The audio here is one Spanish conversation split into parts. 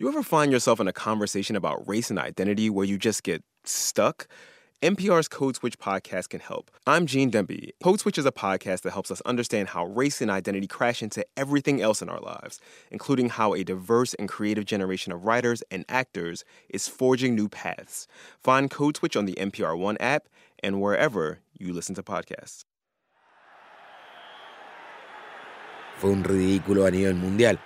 You ever find yourself in a conversation about race and identity where you just get stuck? NPR's Code Switch podcast can help. I'm Gene Demby. Code Switch is a podcast that helps us understand how race and identity crash into everything else in our lives, including how a diverse and creative generation of writers and actors is forging new paths. Find Code Switch on the NPR One app and wherever you listen to podcasts. Fue un ridículo a nivel mundial.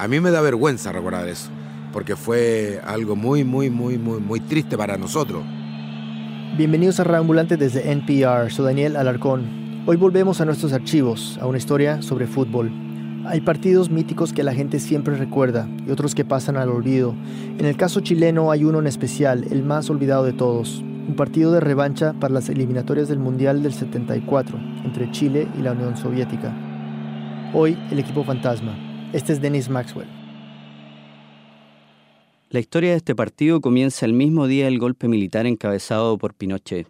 A mí me da vergüenza recordar eso, porque fue algo muy, muy, muy, muy, muy triste para nosotros. Bienvenidos a Reambulante desde NPR, soy Daniel Alarcón. Hoy volvemos a nuestros archivos, a una historia sobre fútbol. Hay partidos míticos que la gente siempre recuerda y otros que pasan al olvido. En el caso chileno hay uno en especial, el más olvidado de todos, un partido de revancha para las eliminatorias del Mundial del 74 entre Chile y la Unión Soviética. Hoy el equipo fantasma, este es Dennis Maxwell. La historia de este partido comienza el mismo día del golpe militar encabezado por Pinochet,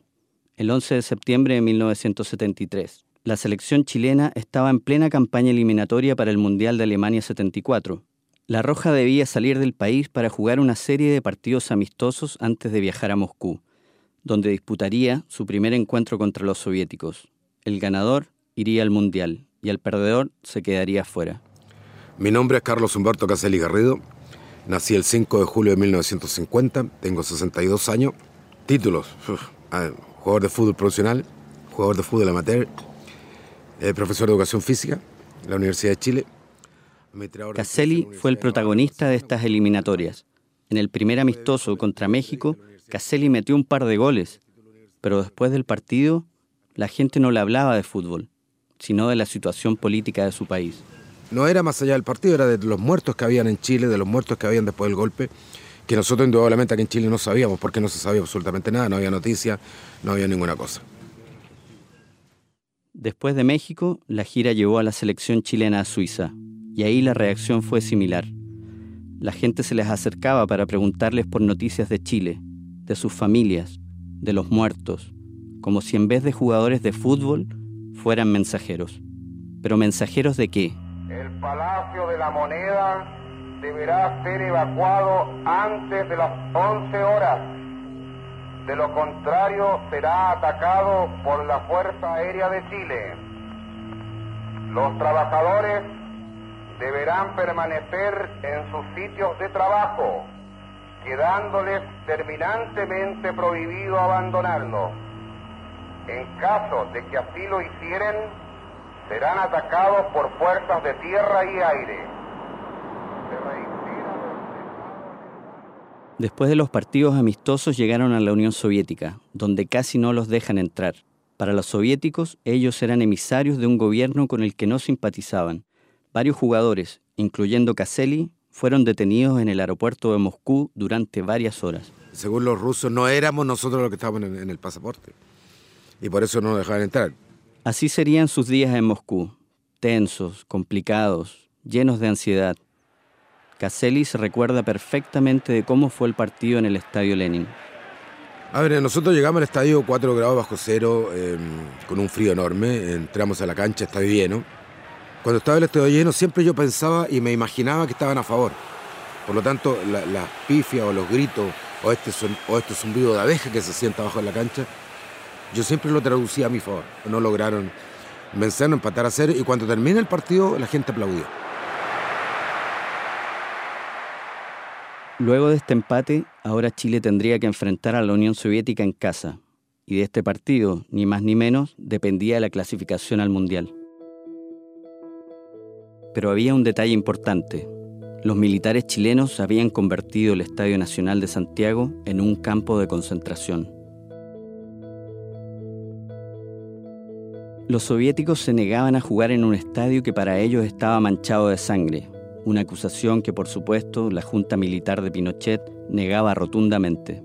el 11 de septiembre de 1973. La selección chilena estaba en plena campaña eliminatoria para el Mundial de Alemania 74. La Roja debía salir del país para jugar una serie de partidos amistosos antes de viajar a Moscú, donde disputaría su primer encuentro contra los soviéticos. El ganador iría al Mundial y el perdedor se quedaría fuera. Mi nombre es Carlos Humberto Caselli Garrido. Nací el 5 de julio de 1950, tengo 62 años. Títulos, jugador de fútbol profesional, jugador de fútbol amateur, eh, profesor de educación física en la Universidad de Chile. Caselli fue el protagonista de estas eliminatorias. En el primer amistoso contra México, Caselli metió un par de goles, pero después del partido, la gente no le hablaba de fútbol, sino de la situación política de su país no era más allá del partido, era de los muertos que habían en Chile, de los muertos que habían después del golpe, que nosotros indudablemente aquí en Chile no sabíamos, porque no se sabía absolutamente nada, no había noticias, no había ninguna cosa. Después de México, la gira llevó a la selección chilena a Suiza, y ahí la reacción fue similar. La gente se les acercaba para preguntarles por noticias de Chile, de sus familias, de los muertos, como si en vez de jugadores de fútbol fueran mensajeros. ¿Pero mensajeros de qué? Palacio de la Moneda deberá ser evacuado antes de las 11 horas. De lo contrario, será atacado por la Fuerza Aérea de Chile. Los trabajadores deberán permanecer en sus sitios de trabajo, quedándoles terminantemente prohibido abandonarlo. En caso de que así lo hicieren, serán atacados por fuerzas de tierra y aire. Después de los partidos amistosos llegaron a la Unión Soviética, donde casi no los dejan entrar. Para los soviéticos, ellos eran emisarios de un gobierno con el que no simpatizaban. Varios jugadores, incluyendo Kasseli, fueron detenidos en el aeropuerto de Moscú durante varias horas. Según los rusos, no éramos nosotros los que estábamos en el pasaporte. Y por eso no nos dejaban entrar. Así serían sus días en Moscú, tensos, complicados, llenos de ansiedad. Caselli se recuerda perfectamente de cómo fue el partido en el Estadio Lenin. A ver, nosotros llegamos al estadio 4 grados bajo cero, em, con un frío enorme, entramos a la cancha, estadio lleno. Cuando estaba el estadio lleno, siempre yo pensaba y me imaginaba que estaban a favor. Por lo tanto, las la pifias o los gritos o este, son, o este zumbido de abeja que se sienta abajo en la cancha, yo siempre lo traducía a mi favor. No lograron vencernos, empatar a cero y cuando termina el partido la gente aplaudió. Luego de este empate, ahora Chile tendría que enfrentar a la Unión Soviética en casa. Y de este partido, ni más ni menos, dependía la clasificación al Mundial. Pero había un detalle importante. Los militares chilenos habían convertido el Estadio Nacional de Santiago en un campo de concentración. Los soviéticos se negaban a jugar en un estadio que para ellos estaba manchado de sangre, una acusación que por supuesto la Junta Militar de Pinochet negaba rotundamente.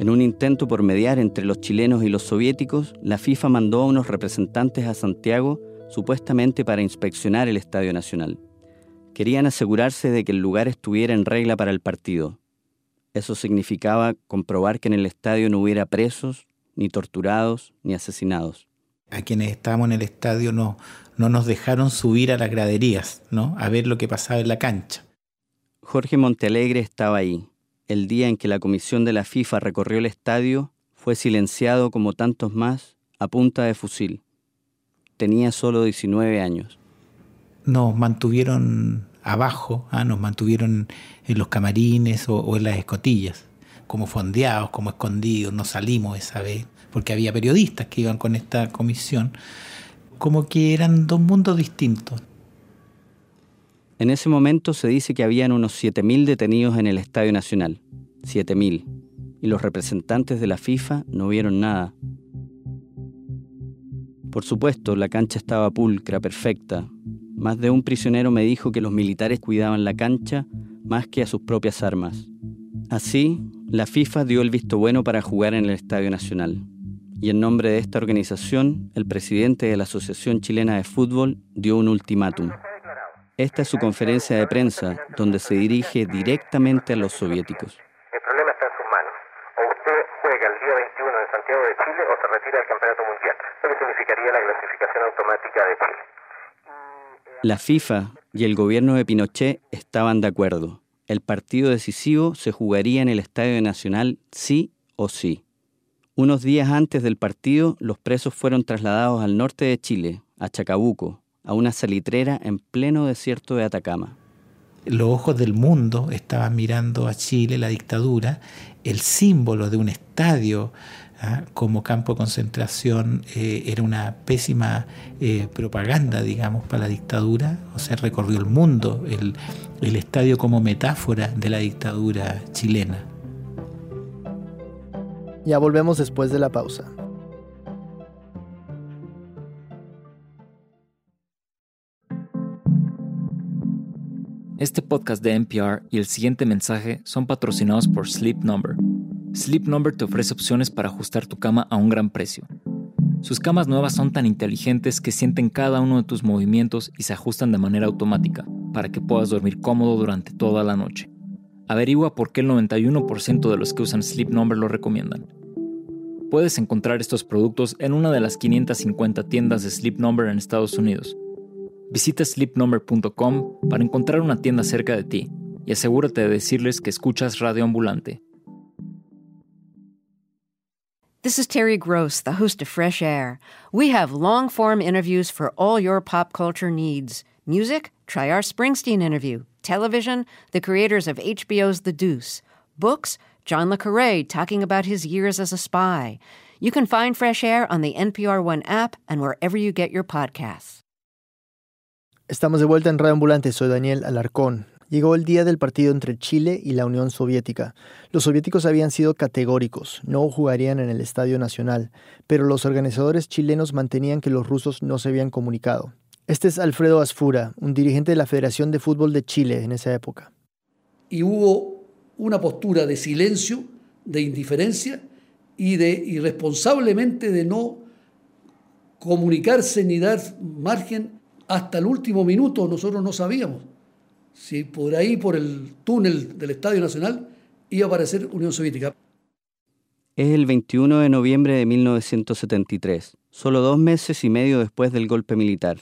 En un intento por mediar entre los chilenos y los soviéticos, la FIFA mandó a unos representantes a Santiago supuestamente para inspeccionar el Estadio Nacional. Querían asegurarse de que el lugar estuviera en regla para el partido. Eso significaba comprobar que en el estadio no hubiera presos, ni torturados, ni asesinados a quienes estábamos en el estadio no, no nos dejaron subir a las graderías, ¿no? A ver lo que pasaba en la cancha. Jorge Montealegre estaba ahí. El día en que la comisión de la FIFA recorrió el estadio, fue silenciado como tantos más a punta de fusil. Tenía solo 19 años. Nos mantuvieron abajo, ¿ah? nos mantuvieron en los camarines o, en las escotillas, como fondeados, como escondidos, no salimos esa vez, porque había periodistas que iban con esta comisión, como que eran dos mundos distintos. En ese momento se dice que habían unos 7.000 detenidos en el Estadio Nacional. 7.000. Y los representantes de la FIFA no vieron nada. Por supuesto, la cancha estaba pulcra, perfecta, más de un prisionero me dijo que los militares cuidaban la cancha más que a sus propias armas. Así, la FIFA dio el visto bueno para jugar en el Estadio Nacional. Y en nombre de esta organización, el presidente de la Asociación Chilena de Fútbol dio un ultimátum. Esta es su conferencia de prensa, donde se dirige directamente a los soviéticos. El problema está en sus manos. O usted juega el día 21 en Santiago de Chile o se retira del Campeonato Mundial, lo que significaría la clasificación automática de Chile. La FIFA y el gobierno de Pinochet estaban de acuerdo. El partido decisivo se jugaría en el Estadio Nacional sí o sí. Unos días antes del partido, los presos fueron trasladados al norte de Chile, a Chacabuco, a una salitrera en pleno desierto de Atacama. Los ojos del mundo estaban mirando a Chile, la dictadura, el símbolo de un estadio ¿ah? como campo de concentración eh, era una pésima eh, propaganda, digamos, para la dictadura. O sea, recorrió el mundo el, el estadio como metáfora de la dictadura chilena. Ya volvemos después de la pausa. Este podcast de NPR y el siguiente mensaje son patrocinados por Sleep Number Sleep Number te ofrece opciones para ajustar tu cama a un gran precio. Sus camas nuevas son tan inteligentes que sienten cada uno de tus movimientos y se ajustan de manera automática para que puedas dormir cómodo durante toda la noche. Averigua por qué el 91% de los que usan Sleep Number lo recomiendan. Puedes encontrar estos productos en una de las 550 tiendas de Sleep Number en Estados Unidos. Visita sleepnumber.com para encontrar una tienda cerca de ti y asegúrate de decirles que escuchas Radio Ambulante. This is Terry Gross, the host of Fresh Air. We have long form interviews for all your pop culture needs. Music? Try our Springsteen interview. Television? The creators of HBO's The Deuce. Books? John Le Carre talking about his years as a spy. You can find Fresh Air on the NPR One app and wherever you get your podcasts. Estamos de vuelta en Radio Ambulante. Soy Daniel Alarcón. Llegó el día del partido entre Chile y la Unión Soviética. Los soviéticos habían sido categóricos, no jugarían en el Estadio Nacional, pero los organizadores chilenos mantenían que los rusos no se habían comunicado. Este es Alfredo Asfura, un dirigente de la Federación de Fútbol de Chile en esa época. Y hubo una postura de silencio, de indiferencia y de irresponsablemente de no comunicarse ni dar margen hasta el último minuto, nosotros no sabíamos si por ahí, por el túnel del Estadio Nacional, iba a aparecer Unión Soviética. Es el 21 de noviembre de 1973, solo dos meses y medio después del golpe militar.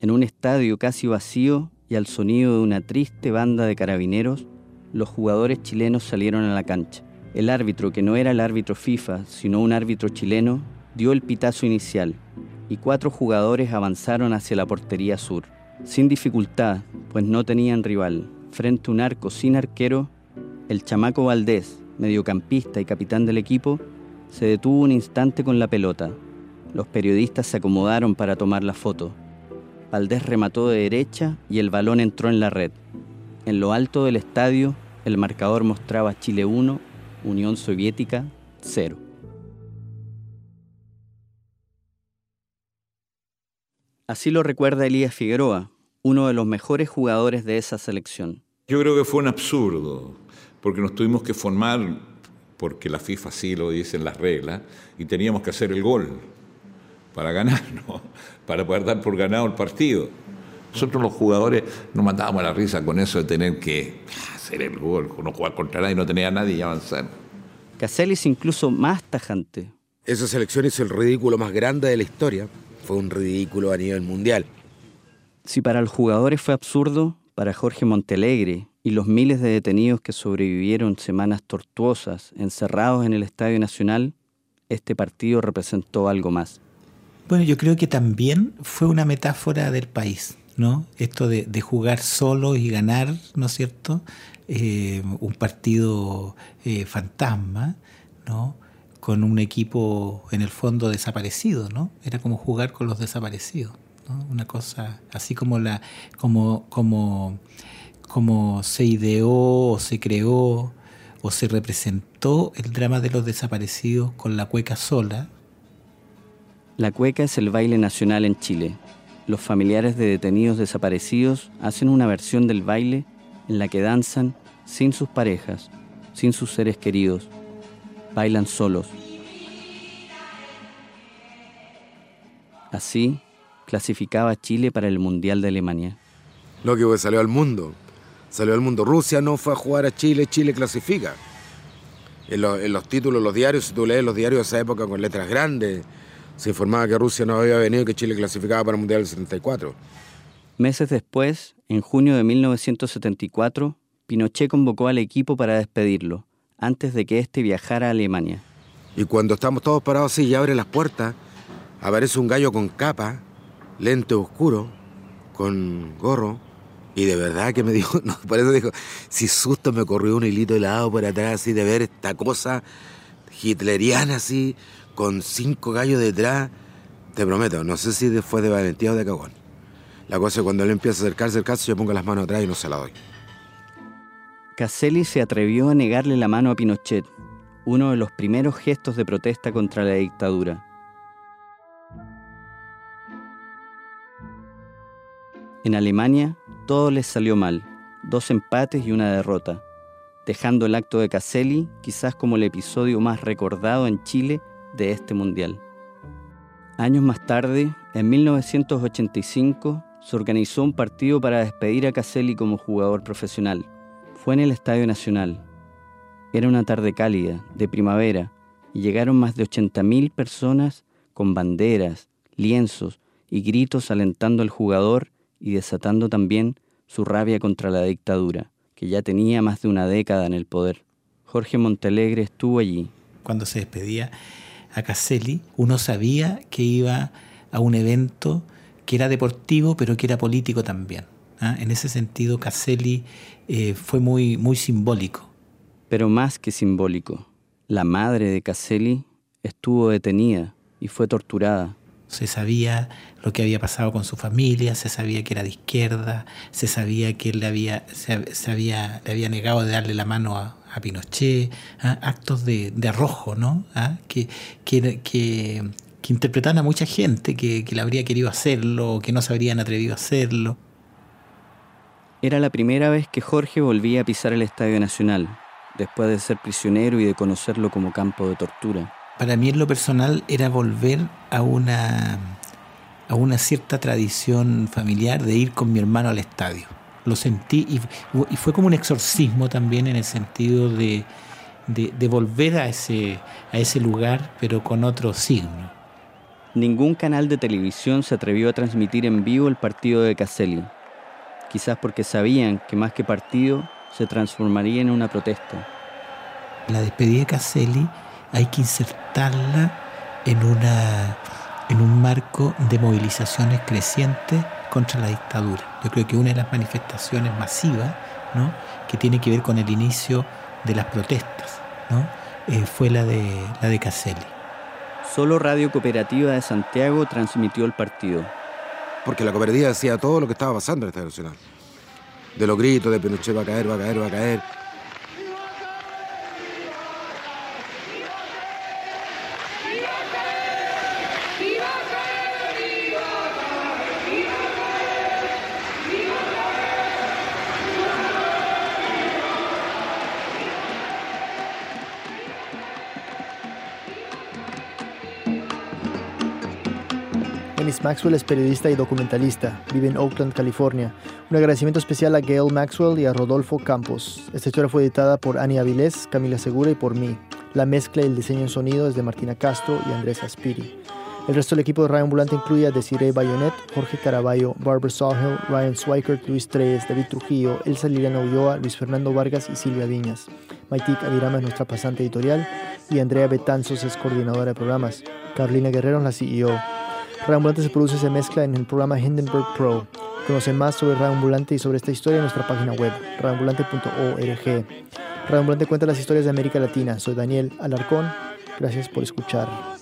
En un estadio casi vacío y al sonido de una triste banda de carabineros, los jugadores chilenos salieron a la cancha. El árbitro, que no era el árbitro FIFA, sino un árbitro chileno, dio el pitazo inicial y cuatro jugadores avanzaron hacia la portería sur. Sin dificultad, pues no tenían rival, frente a un arco sin arquero, el chamaco Valdés, mediocampista y capitán del equipo, se detuvo un instante con la pelota. Los periodistas se acomodaron para tomar la foto. Valdés remató de derecha y el balón entró en la red. En lo alto del estadio, el marcador mostraba Chile 1, Unión Soviética 0. Así lo recuerda Elías Figueroa, uno de los mejores jugadores de esa selección. Yo creo que fue un absurdo, porque nos tuvimos que formar, porque la FIFA sí lo dice en las reglas, y teníamos que hacer el gol para ganar, para poder dar por ganado el partido. Nosotros los jugadores nos matábamos la risa con eso de tener que hacer el gol, no jugar contra nadie, no tenía a nadie y avanzar. Caselli es incluso más tajante. Esa selección hizo el ridículo más grande de la historia fue un ridículo a nivel mundial. Si para los jugadores fue absurdo, para Jorge Montelegre y los miles de detenidos que sobrevivieron semanas tortuosas encerrados en el Estadio Nacional, este partido representó algo más. Bueno, yo creo que también fue una metáfora del país, ¿no? Esto de, jugar solo y ganar, ¿no es cierto? Eh, un partido eh, fantasma, ¿no? Con un equipo en el fondo desaparecido, ¿no? Era como jugar con los desaparecidos, ¿no? Una cosa así como la, como, como, como se ideó o se creó o se representó el drama de los desaparecidos con la cueca sola, la cueca es el baile nacional en Chile. Los familiares de detenidos desaparecidos hacen una versión del baile en la que danzan sin sus parejas, sin sus seres queridos. Bailan solos. Así clasificaba Chile para el Mundial de Alemania. Lo que salió al mundo. Salió al mundo. Rusia no fue a jugar a Chile, Chile clasifica. En, en los títulos, los diarios, si tú lees los diarios de esa época con letras grandes, se informaba que Rusia no había venido y que Chile clasificaba para el Mundial del 74. Meses después, en junio de 1974, Pinochet convocó al equipo para despedirlo, antes de que éste viajara a Alemania. Y cuando estamos todos parados así y abre las puertas, aparece un gallo con capa, lente oscuro, con gorro, y de verdad que me dijo, no, por eso dijo, si susto me corrió un hilito helado por atrás así de ver esta cosa hitleriana así, con cinco gallos detrás, te prometo, no sé si fue de valentía o de cagón. La cosa es cuando él empieza a acercarse al caso, yo pongo las manos atrás y no se la doy. Caselli se atrevió a negarle la mano a Pinochet, uno de los primeros gestos de protesta contra la dictadura. En Alemania, todo les salió mal, dos empates y una derrota, dejando el acto de Caselli quizás como el episodio más recordado en Chile de este mundial. Años más tarde, en 1985, se organizó un partido para despedir a Caselli como jugador profesional. Fue en el Estadio Nacional. Era una tarde cálida, de primavera, y llegaron más de 80.000 personas con banderas, lienzos y gritos alentando al jugador y desatando también su rabia contra la dictadura, que ya tenía más de una década en el poder. Jorge Montalegre estuvo allí. Cuando se despedía, a Caselli, uno sabía que iba a un evento que era deportivo, pero que era político también. ¿Ah? En ese sentido, Caselli eh, fue muy, muy simbólico. Pero más que simbólico, la madre de Caselli estuvo detenida y fue torturada. Se sabía lo que había pasado con su familia, se sabía que era de izquierda, se sabía que él le había, se, había, le había negado de darle la mano a, a Pinochet, ¿ah? actos de, arrojo, ¿no? ¿Ah? Que, que, que, interpretan a mucha gente que, que le habría querido hacerlo que no se habrían atrevido a hacerlo. Era la primera vez que Jorge volvía a pisar el Estadio Nacional, después de ser prisionero y de conocerlo como campo de tortura. Para mí en lo personal era volver a una, a una cierta tradición familiar de ir con mi hermano al estadio lo sentí y, fue como un exorcismo también en el sentido de, volver a ese, a ese lugar, pero con otro signo. Ningún canal de televisión se atrevió a transmitir en vivo el partido de Caselli, quizás porque sabían que más que partido se transformaría en una protesta. La despedida de Caselli hay que insertarla en, una, en un marco de movilizaciones crecientes contra la dictadura. Yo creo que una de las manifestaciones masivas ¿no? que tiene que ver con el inicio de las protestas ¿no? Eh, fue la de, la de Caselli. Solo Radio Cooperativa de Santiago transmitió el partido. Porque la cooperativa decía todo lo que estaba pasando en el Estado Nacional. De los gritos de Pinochet va a caer, va a caer, va a caer. Maxwell es periodista y documentalista. Vive en Oakland, California. Un agradecimiento especial a Gail Maxwell y a Rodolfo Campos. Esta historia fue editada por Ani Avilés, Camila Segura y por mí. La mezcla y el diseño en sonido es de Martina Castro y Andrés Aspiri. El resto del equipo de Radio Ambulante incluye a Desiree Bayonet, Jorge Caraballo, Barbara Sawhill, Ryan Swikert, Luis Treyes, David Trujillo, Elsa Liliana Ulloa, Luis Fernando Vargas y Silvia Viñas. Maitik Avirama es nuestra pasante editorial y Andrea Betanzos es coordinadora de programas. Carolina Guerrero es la CEO. Radio Ambulante se produce y se mezcla en el programa Hindenburg Pro. Conoce más sobre Radio Ambulante y sobre esta historia en nuestra página web, radioambulante.org. Radio Ambulante cuenta las historias de América Latina. Soy Daniel Alarcón. Gracias por escuchar.